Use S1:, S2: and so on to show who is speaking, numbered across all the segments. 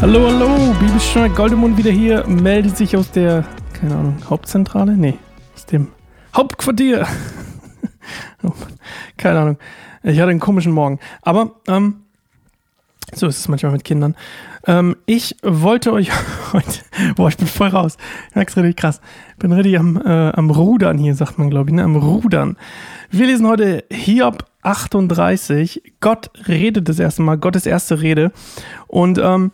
S1: Hallo, hallo, Bibelstunde Goldemund wieder hier, meldet sich aus der, keine Ahnung, Hauptzentrale? Nee, aus dem Hauptquartier. oh keine Ahnung. Ich hatte einen komischen Morgen. Aber, ähm, so ist es manchmal mit Kindern. Ähm, ich wollte euch heute, boah, ich bin voll raus. Ich merk's richtig krass. Bin richtig am, äh, am Rudern hier, sagt man, glaube ich, ne? am Rudern. Wir lesen heute Hiob 38. Gott redet das erste Mal, Gottes erste Rede. Und, ähm,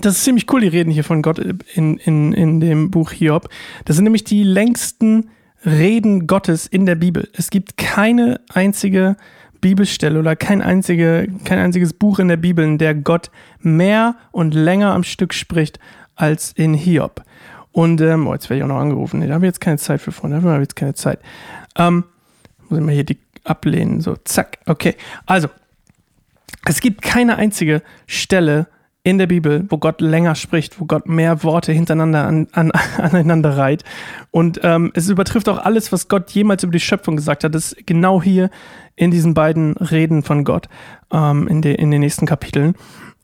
S1: das ist ziemlich cool, die reden hier von Gott in, in, in dem Buch Hiob. Das sind nämlich die längsten Reden Gottes in der Bibel. Es gibt keine einzige Bibelstelle oder kein, einzige, kein einziges Buch in der Bibel, in der Gott mehr und länger am Stück spricht als in Hiob. Und, ähm, oh, jetzt werde ich auch noch angerufen. Nee, da habe ich jetzt keine Zeit für, Freunde. Da habe ich jetzt keine Zeit. Ähm, muss ich mal hier die ablehnen. So, zack. Okay. Also, es gibt keine einzige Stelle, in der Bibel, wo Gott länger spricht, wo Gott mehr Worte hintereinander an, an, aneinander reiht. Und ähm, es übertrifft auch alles, was Gott jemals über die Schöpfung gesagt hat. Das ist genau hier in diesen beiden Reden von Gott ähm, in, de, in den nächsten Kapiteln.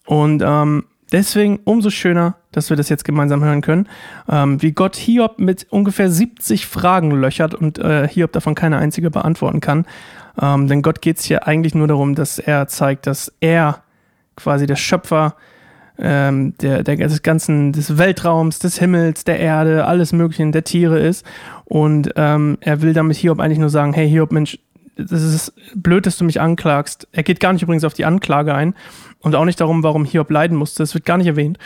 S1: Und ähm, deswegen umso schöner, dass wir das jetzt gemeinsam hören können, ähm, wie Gott Hiob mit ungefähr 70 Fragen löchert und äh, Hiob davon keine einzige beantworten kann. Ähm, denn Gott geht es hier eigentlich nur darum, dass er zeigt, dass er quasi der Schöpfer ähm, der, der, des ganzen, des Weltraums, des Himmels, der Erde, alles Mögliche, der Tiere ist. Und ähm, er will damit Hiob eigentlich nur sagen, hey Hiob, Mensch, das ist blöd, dass du mich anklagst. Er geht gar nicht übrigens auf die Anklage ein und auch nicht darum, warum Hiob leiden musste. Das wird gar nicht erwähnt.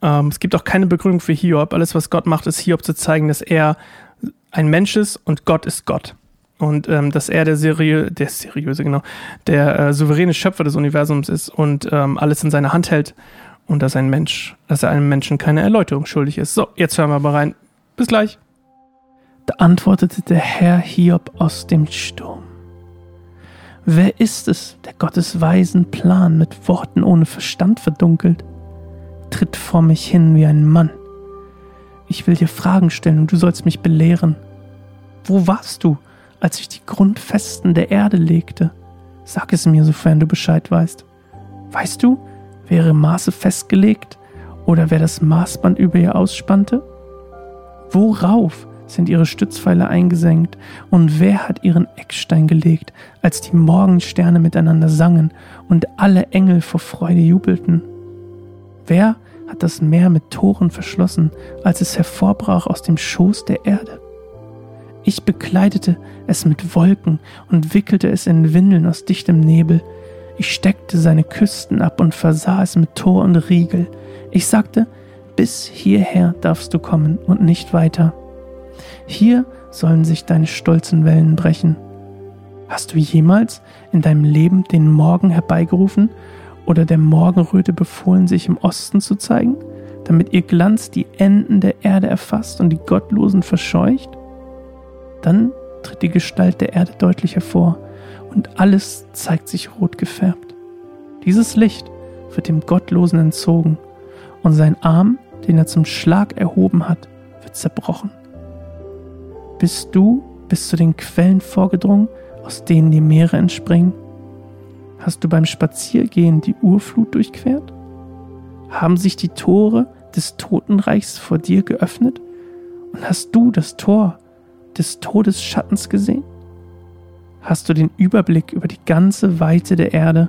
S1: Ähm, es gibt auch keine Begründung für Hiob. Alles, was Gott macht, ist Hiob zu zeigen, dass er ein Mensch ist und Gott ist Gott. Und ähm, dass er der, seriö der seriöse, genau, der äh, souveräne Schöpfer des Universums ist und ähm, alles in seiner Hand hält und dass ein Mensch, dass er einem Menschen keine Erläuterung schuldig ist. So, jetzt hören wir aber rein. Bis gleich.
S2: Da antwortete der Herr Hiob aus dem Sturm. Wer ist es, der Gottes weisen Plan mit Worten ohne Verstand verdunkelt? Tritt vor mich hin wie ein Mann. Ich will dir Fragen stellen und du sollst mich belehren. Wo warst du, als ich die Grundfesten der Erde legte? Sag es mir, sofern du Bescheid weißt. Weißt du, Wäre Maße festgelegt oder wer das Maßband über ihr ausspannte? Worauf sind ihre Stützpfeiler eingesenkt und wer hat ihren Eckstein gelegt, als die Morgensterne miteinander sangen und alle Engel vor Freude jubelten? Wer hat das Meer mit Toren verschlossen, als es hervorbrach aus dem Schoß der Erde? Ich bekleidete es mit Wolken und wickelte es in Windeln aus dichtem Nebel, ich steckte seine Küsten ab und versah es mit Tor und Riegel. Ich sagte, bis hierher darfst du kommen und nicht weiter. Hier sollen sich deine stolzen Wellen brechen. Hast du jemals in deinem Leben den Morgen herbeigerufen oder der Morgenröte befohlen, sich im Osten zu zeigen, damit ihr Glanz die Enden der Erde erfasst und die Gottlosen verscheucht? Dann tritt die Gestalt der Erde deutlich hervor und alles zeigt sich rot gefärbt. Dieses Licht wird dem Gottlosen entzogen und sein Arm, den er zum Schlag erhoben hat, wird zerbrochen. Bist du bis zu den Quellen vorgedrungen, aus denen die Meere entspringen? Hast du beim Spaziergehen die Urflut durchquert? Haben sich die Tore des Totenreichs vor dir geöffnet? Und hast du das Tor des Todesschattens gesehen? Hast du den Überblick über die ganze Weite der Erde?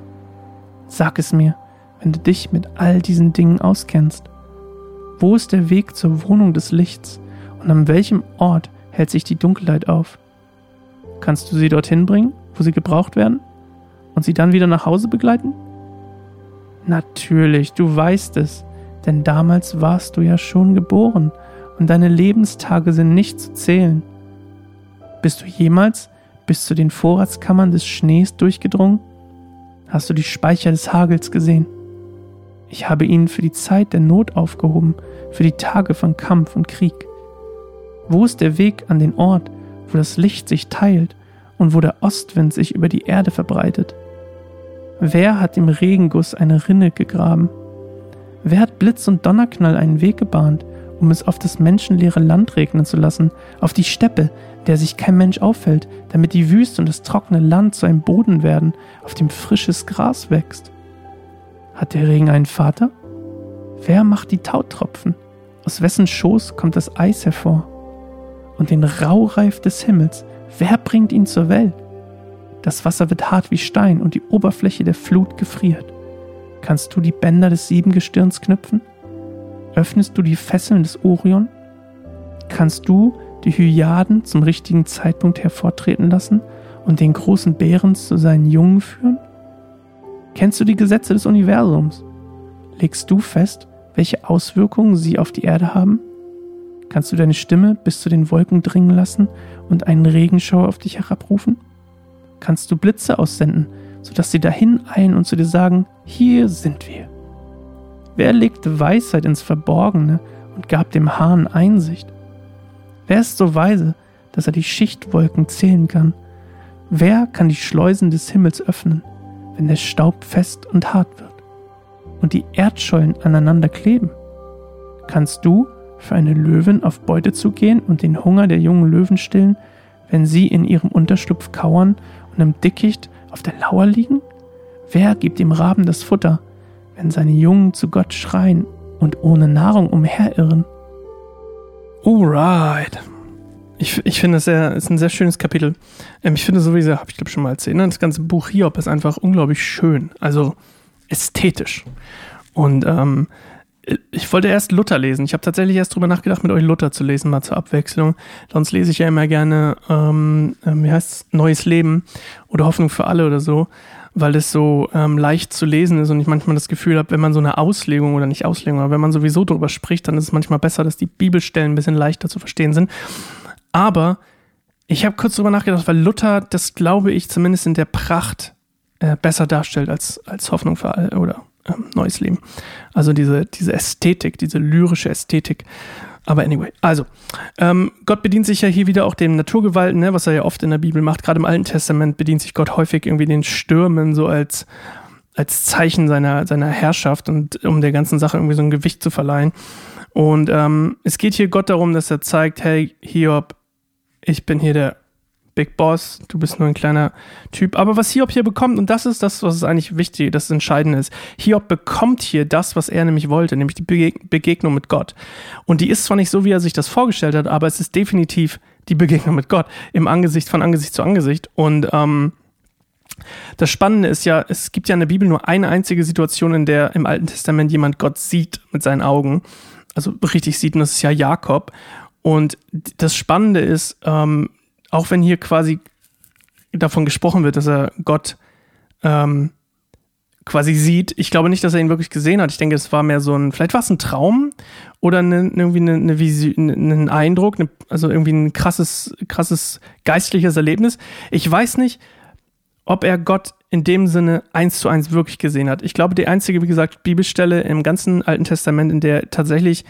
S2: Sag es mir, wenn du dich mit all diesen Dingen auskennst. Wo ist der Weg zur Wohnung des Lichts und an welchem Ort hält sich die Dunkelheit auf? Kannst du sie dorthin bringen, wo sie gebraucht werden? Und sie dann wieder nach Hause begleiten? Natürlich, du weißt es, denn damals warst du ja schon geboren und deine Lebenstage sind nicht zu zählen. Bist du jemals bis zu den Vorratskammern des Schnees durchgedrungen? Hast du die Speicher des Hagels gesehen? Ich habe ihn für die Zeit der Not aufgehoben, für die Tage von Kampf und Krieg. Wo ist der Weg an den Ort, wo das Licht sich teilt und wo der Ostwind sich über die Erde verbreitet? Wer hat im Regenguss eine Rinne gegraben? Wer hat Blitz und Donnerknall einen Weg gebahnt, um es auf das menschenleere Land regnen zu lassen, auf die Steppe, der sich kein Mensch auffällt, damit die Wüste und das trockene Land zu einem Boden werden, auf dem frisches Gras wächst? Hat der Regen einen Vater? Wer macht die Tautropfen? Aus wessen Schoß kommt das Eis hervor? Und den Raureif des Himmels, wer bringt ihn zur Welt? Das Wasser wird hart wie Stein und die Oberfläche der Flut gefriert. Kannst du die Bänder des Siebengestirns knüpfen? Öffnest du die Fesseln des Orion? Kannst du die Hyaden zum richtigen Zeitpunkt hervortreten lassen und den großen Bären zu seinen Jungen führen? Kennst du die Gesetze des Universums? Legst du fest, welche Auswirkungen sie auf die Erde haben? Kannst du deine Stimme bis zu den Wolken dringen lassen und einen Regenschauer auf dich herabrufen? Kannst du Blitze aussenden, sodass sie dahin eilen und zu dir sagen, hier sind wir? Wer legte Weisheit ins Verborgene und gab dem Hahn Einsicht? Wer ist so weise, dass er die Schichtwolken zählen kann? Wer kann die Schleusen des Himmels öffnen, wenn der Staub fest und hart wird und die Erdschollen aneinander kleben? Kannst du für eine Löwin auf Beute zugehen und den Hunger der jungen Löwen stillen, wenn sie in ihrem Unterschlupf kauern und im Dickicht auf der Lauer liegen? Wer gibt dem Raben das Futter, wenn seine Jungen zu Gott schreien und ohne Nahrung umherirren?
S1: Alright. Ich, ich finde, es ist ein sehr schönes Kapitel. Ähm, ich finde sowieso, habe ich glaube schon mal erzählt, ne? das ganze Buch Hiob ist einfach unglaublich schön. Also ästhetisch. Und ähm, ich wollte erst Luther lesen. Ich habe tatsächlich erst drüber nachgedacht, mit euch Luther zu lesen, mal zur Abwechslung. Sonst lese ich ja immer gerne, ähm, ähm wie heißt es, Neues Leben oder Hoffnung für alle oder so weil es so ähm, leicht zu lesen ist und ich manchmal das Gefühl habe, wenn man so eine Auslegung oder nicht Auslegung, aber wenn man sowieso darüber spricht, dann ist es manchmal besser, dass die Bibelstellen ein bisschen leichter zu verstehen sind. Aber ich habe kurz drüber nachgedacht, weil Luther das, glaube ich, zumindest in der Pracht äh, besser darstellt als, als Hoffnung für alle oder ähm, Neues Leben. Also diese, diese Ästhetik, diese lyrische Ästhetik. Aber anyway, also, ähm, Gott bedient sich ja hier wieder auch den Naturgewalten, ne, was er ja oft in der Bibel macht. Gerade im Alten Testament bedient sich Gott häufig irgendwie den Stürmen so als, als Zeichen seiner, seiner Herrschaft und um der ganzen Sache irgendwie so ein Gewicht zu verleihen. Und ähm, es geht hier Gott darum, dass er zeigt, hey, Hiob, ich bin hier der Big Boss, du bist nur ein kleiner Typ. Aber was Hiob hier bekommt, und das ist das, was eigentlich wichtig, das Entscheidende ist, Hiob bekommt hier das, was er nämlich wollte, nämlich die Begegnung mit Gott. Und die ist zwar nicht so, wie er sich das vorgestellt hat, aber es ist definitiv die Begegnung mit Gott im Angesicht von Angesicht zu Angesicht. Und ähm, das Spannende ist ja, es gibt ja in der Bibel nur eine einzige Situation, in der im Alten Testament jemand Gott sieht mit seinen Augen. Also richtig sieht, und das ist ja Jakob. Und das Spannende ist, ähm, auch wenn hier quasi davon gesprochen wird, dass er Gott ähm, quasi sieht. Ich glaube nicht, dass er ihn wirklich gesehen hat. Ich denke, es war mehr so ein, vielleicht war es ein Traum oder eine, irgendwie eine, eine Vision, ein Eindruck, eine, also irgendwie ein krasses, krasses geistliches Erlebnis. Ich weiß nicht, ob er Gott in dem Sinne eins zu eins wirklich gesehen hat. Ich glaube, die einzige, wie gesagt, Bibelstelle im ganzen Alten Testament, in der tatsächlich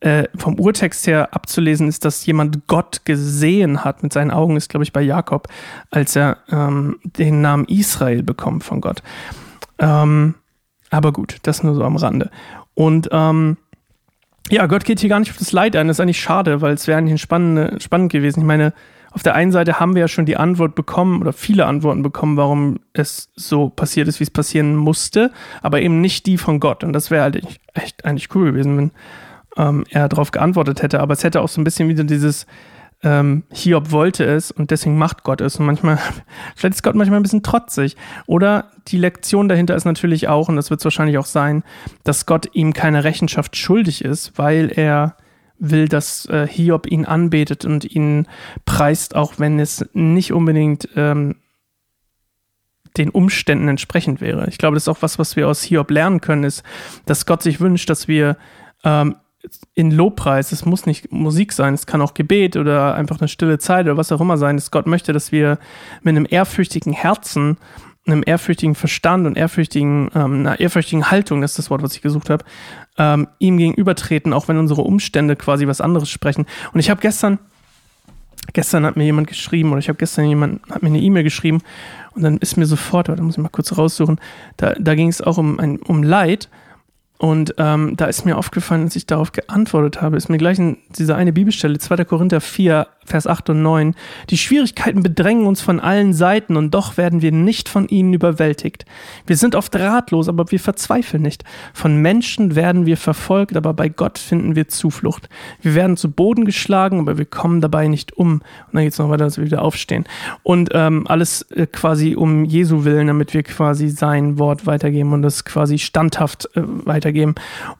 S1: äh, vom Urtext her abzulesen ist, dass jemand Gott gesehen hat mit seinen Augen, ist, glaube ich, bei Jakob, als er ähm, den Namen Israel bekommt von Gott. Ähm, aber gut, das nur so am Rande. Und ähm, ja, Gott geht hier gar nicht auf das Leid ein. Das ist eigentlich schade, weil es wäre eigentlich spannend, spannend gewesen. Ich meine, auf der einen Seite haben wir ja schon die Antwort bekommen oder viele Antworten bekommen, warum es so passiert ist, wie es passieren musste, aber eben nicht die von Gott. Und das wäre halt echt eigentlich cool gewesen, wenn ähm, er darauf geantwortet hätte. Aber es hätte auch so ein bisschen wieder dieses ähm, Hiob wollte es und deswegen macht Gott es. Und manchmal, vielleicht ist Gott manchmal ein bisschen trotzig. Oder die Lektion dahinter ist natürlich auch, und das wird es wahrscheinlich auch sein, dass Gott ihm keine Rechenschaft schuldig ist, weil er will, dass äh, Hiob ihn anbetet und ihn preist, auch wenn es nicht unbedingt ähm, den Umständen entsprechend wäre. Ich glaube, das ist auch was, was wir aus Hiob lernen können, ist, dass Gott sich wünscht, dass wir ähm, in Lobpreis, es muss nicht Musik sein, es kann auch Gebet oder einfach eine stille Zeit oder was auch immer sein, dass Gott möchte, dass wir mit einem ehrfürchtigen Herzen, einem ehrfürchtigen Verstand und ehrfürchtigen, ähm, einer ehrfürchtigen Haltung, das ist das Wort, was ich gesucht habe, ähm, ihm gegenübertreten, auch wenn unsere Umstände quasi was anderes sprechen. Und ich habe gestern, gestern hat mir jemand geschrieben oder ich habe gestern jemand hat mir eine E-Mail geschrieben und dann ist mir sofort, da muss ich mal kurz raussuchen, da, da ging es auch um, um Leid Und ähm, da ist mir aufgefallen, als ich darauf geantwortet habe, ist mir gleich in dieser eine Bibelstelle, 2. Korinther 4, Vers 8 und 9, die Schwierigkeiten bedrängen uns von allen Seiten und doch werden wir nicht von ihnen überwältigt. Wir sind oft ratlos, aber wir verzweifeln nicht. Von Menschen werden wir verfolgt, aber bei Gott finden wir Zuflucht. Wir werden zu Boden geschlagen, aber wir kommen dabei nicht um. Und dann geht es noch weiter, dass wir wieder aufstehen. Und ähm, alles äh, quasi um Jesu willen, damit wir quasi sein Wort weitergeben und das quasi standhaft äh, weitergeben.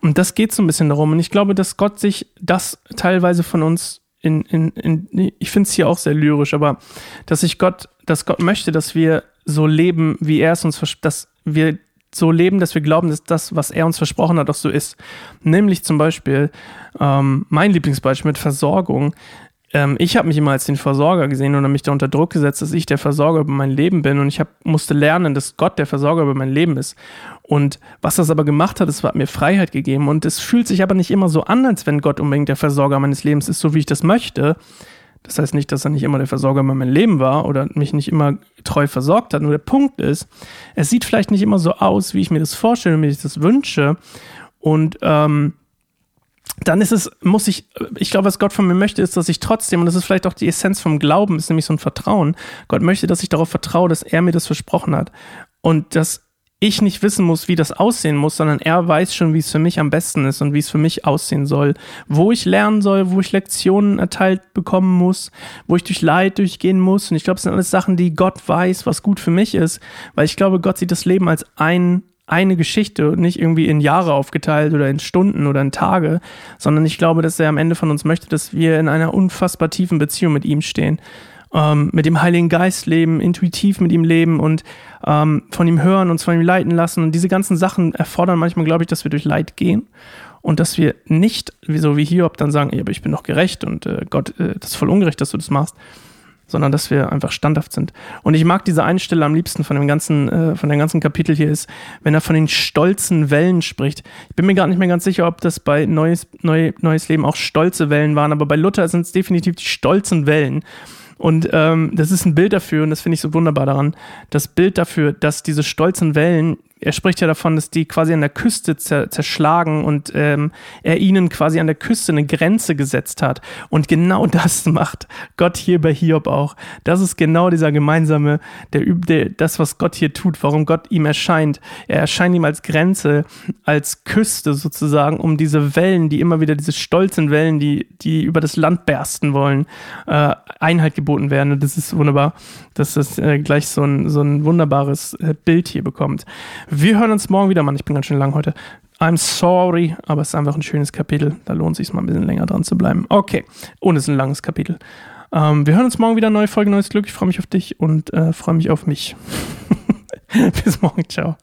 S1: Und das geht so ein bisschen darum. Und ich glaube, dass Gott sich das teilweise von uns in, in, in ich finde es hier auch sehr lyrisch, aber dass ich Gott, dass Gott möchte, dass wir so leben, wie er es uns, dass wir so leben, dass wir glauben, dass das, was er uns versprochen hat, auch so ist. Nämlich zum Beispiel ähm, mein Lieblingsbeispiel mit Versorgung ähm, ich habe mich immer als den Versorger gesehen und mich da unter Druck gesetzt, dass ich der Versorger über mein Leben bin und ich hab, musste lernen, dass Gott der Versorger über mein Leben ist. Und was das aber gemacht hat, es hat mir Freiheit gegeben und es fühlt sich aber nicht immer so an, als wenn Gott unbedingt der Versorger meines Lebens ist, so wie ich das möchte. Das heißt nicht, dass er nicht immer der Versorger über mein Leben war oder mich nicht immer treu versorgt hat. Nur der Punkt ist, es sieht vielleicht nicht immer so aus, wie ich mir das vorstelle, wie ich das wünsche. Und ähm, dann ist es, muss ich, ich glaube, was Gott von mir möchte, ist, dass ich trotzdem, und das ist vielleicht auch die Essenz vom Glauben, ist nämlich so ein Vertrauen. Gott möchte, dass ich darauf vertraue, dass er mir das versprochen hat. Und dass ich nicht wissen muss, wie das aussehen muss, sondern er weiß schon, wie es für mich am besten ist und wie es für mich aussehen soll. Wo ich lernen soll, wo ich Lektionen erteilt bekommen muss, wo ich durch Leid durchgehen muss. Und ich glaube, es sind alles Sachen, die Gott weiß, was gut für mich ist, weil ich glaube, Gott sieht das Leben als ein eine Geschichte und nicht irgendwie in Jahre aufgeteilt oder in Stunden oder in Tage, sondern ich glaube, dass er am Ende von uns möchte, dass wir in einer unfassbar tiefen Beziehung mit ihm stehen, ähm, mit dem Heiligen Geist leben, intuitiv mit ihm leben und ähm, von ihm hören, uns von ihm leiten lassen. Und diese ganzen Sachen erfordern manchmal, glaube ich, dass wir durch Leid gehen und dass wir nicht, so wie Hiob, dann sagen, ja, aber ich bin doch gerecht und äh, Gott, äh, das ist voll ungerecht, dass du das machst, sondern dass wir einfach standhaft sind. Und ich mag diese eine Stelle am liebsten von dem ganzen, äh, von dem ganzen Kapitel hier ist, wenn er von den stolzen Wellen spricht. Ich bin mir gar nicht mehr ganz sicher, ob das bei Neues, Neu, Neues Leben auch stolze Wellen waren, aber bei Luther sind es definitiv die stolzen Wellen. Und ähm, das ist ein Bild dafür, und das finde ich so wunderbar daran, das Bild dafür, dass diese stolzen Wellen er spricht ja davon, dass die quasi an der Küste zer zerschlagen und ähm, er ihnen quasi an der Küste eine Grenze gesetzt hat. Und genau das macht Gott hier bei Hiob auch. Das ist genau dieser gemeinsame, der, der, das, was Gott hier tut, warum Gott ihm erscheint. Er erscheint ihm als Grenze, als Küste sozusagen, um diese Wellen, die immer wieder, diese stolzen Wellen, die, die über das Land bersten wollen, äh, Einheit geboten werden. Und das ist wunderbar, dass das äh, gleich so ein, so ein wunderbares äh, Bild hier bekommt. Wir hören uns morgen wieder, Mann. Ich bin ganz schön lang heute. I'm sorry, aber es ist einfach ein schönes Kapitel. Da lohnt es sich mal ein bisschen länger dran zu bleiben. Okay, und es ist ein langes Kapitel. Ähm, wir hören uns morgen wieder. Neue Folge, neues Glück. Ich freue mich auf dich und äh, freue mich auf mich. Bis morgen. Ciao.